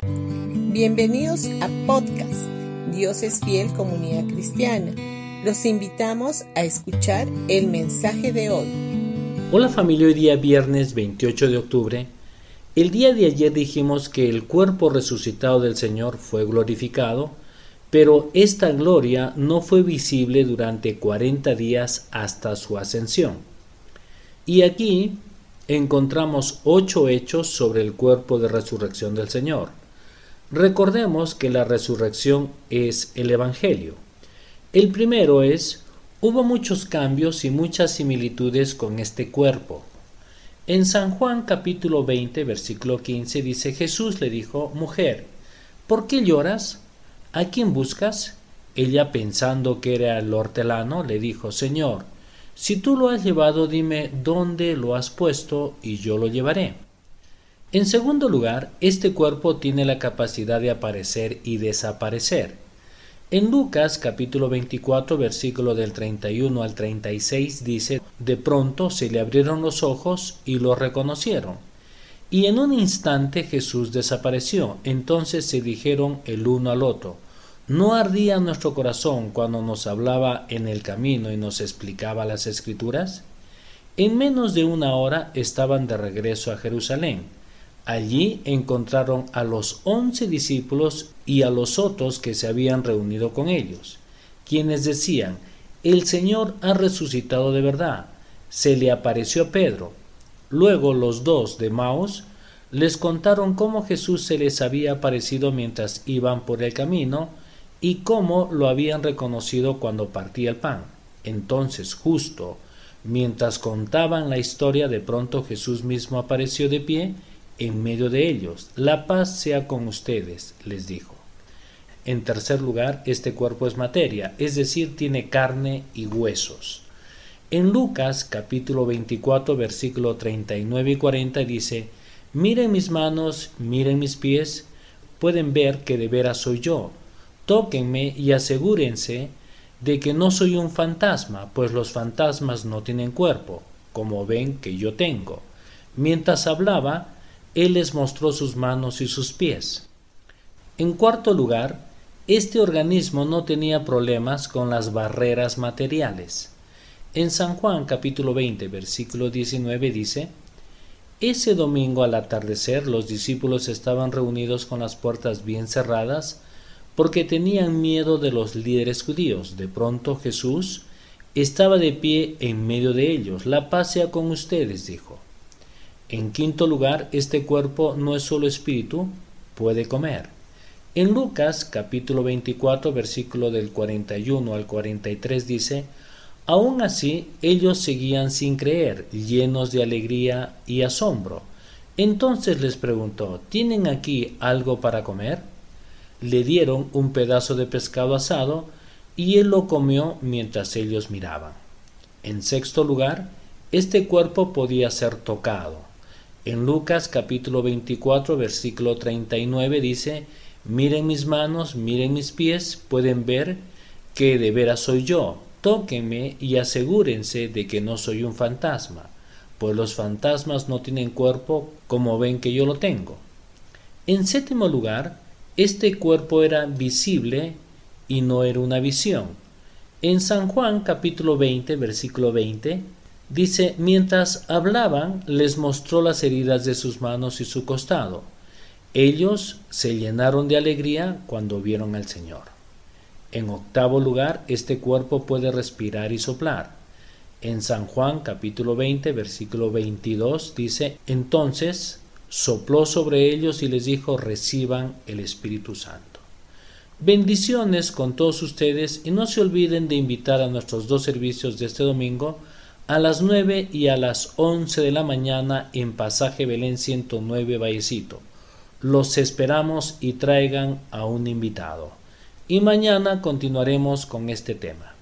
Bienvenidos a podcast Dios es fiel comunidad cristiana. Los invitamos a escuchar el mensaje de hoy. Hola familia, hoy día viernes 28 de octubre. El día de ayer dijimos que el cuerpo resucitado del Señor fue glorificado, pero esta gloria no fue visible durante 40 días hasta su ascensión. Y aquí encontramos ocho hechos sobre el cuerpo de resurrección del Señor. Recordemos que la resurrección es el Evangelio. El primero es, hubo muchos cambios y muchas similitudes con este cuerpo. En San Juan capítulo 20 versículo 15 dice Jesús le dijo, Mujer, ¿por qué lloras? ¿A quién buscas? Ella pensando que era el hortelano le dijo, Señor, si tú lo has llevado dime dónde lo has puesto y yo lo llevaré. En segundo lugar, este cuerpo tiene la capacidad de aparecer y desaparecer. En Lucas capítulo 24 versículo del 31 al 36 dice, de pronto se le abrieron los ojos y lo reconocieron. Y en un instante Jesús desapareció. Entonces se dijeron el uno al otro, ¿no ardía nuestro corazón cuando nos hablaba en el camino y nos explicaba las escrituras? En menos de una hora estaban de regreso a Jerusalén Allí encontraron a los once discípulos y a los otros que se habían reunido con ellos, quienes decían, El Señor ha resucitado de verdad. Se le apareció a Pedro. Luego los dos de Maos les contaron cómo Jesús se les había aparecido mientras iban por el camino y cómo lo habían reconocido cuando partía el pan. Entonces, justo mientras contaban la historia, de pronto Jesús mismo apareció de pie en medio de ellos. La paz sea con ustedes, les dijo. En tercer lugar, este cuerpo es materia, es decir, tiene carne y huesos. En Lucas capítulo 24 versículo 39 y 40 dice, Miren mis manos, miren mis pies, pueden ver que de veras soy yo. Tóquenme y asegúrense de que no soy un fantasma, pues los fantasmas no tienen cuerpo, como ven que yo tengo. Mientras hablaba, él les mostró sus manos y sus pies. En cuarto lugar, este organismo no tenía problemas con las barreras materiales. En San Juan capítulo 20 versículo 19 dice, Ese domingo al atardecer los discípulos estaban reunidos con las puertas bien cerradas porque tenían miedo de los líderes judíos. De pronto Jesús estaba de pie en medio de ellos. La paz sea con ustedes, dijo. En quinto lugar, este cuerpo no es solo espíritu, puede comer. En Lucas capítulo 24 versículo del 41 al 43 dice, Aún así ellos seguían sin creer, llenos de alegría y asombro. Entonces les preguntó, ¿tienen aquí algo para comer? Le dieron un pedazo de pescado asado y él lo comió mientras ellos miraban. En sexto lugar, este cuerpo podía ser tocado. En Lucas capítulo 24 versículo 39 dice, miren mis manos, miren mis pies, pueden ver que de veras soy yo. Tóquenme y asegúrense de que no soy un fantasma, pues los fantasmas no tienen cuerpo como ven que yo lo tengo. En séptimo lugar, este cuerpo era visible y no era una visión. En San Juan capítulo 20 versículo 20 Dice, mientras hablaban, les mostró las heridas de sus manos y su costado. Ellos se llenaron de alegría cuando vieron al Señor. En octavo lugar, este cuerpo puede respirar y soplar. En San Juan capítulo 20, versículo 22 dice, entonces sopló sobre ellos y les dijo, reciban el Espíritu Santo. Bendiciones con todos ustedes y no se olviden de invitar a nuestros dos servicios de este domingo a las 9 y a las 11 de la mañana en Pasaje Belén 109 Vallecito. Los esperamos y traigan a un invitado. Y mañana continuaremos con este tema.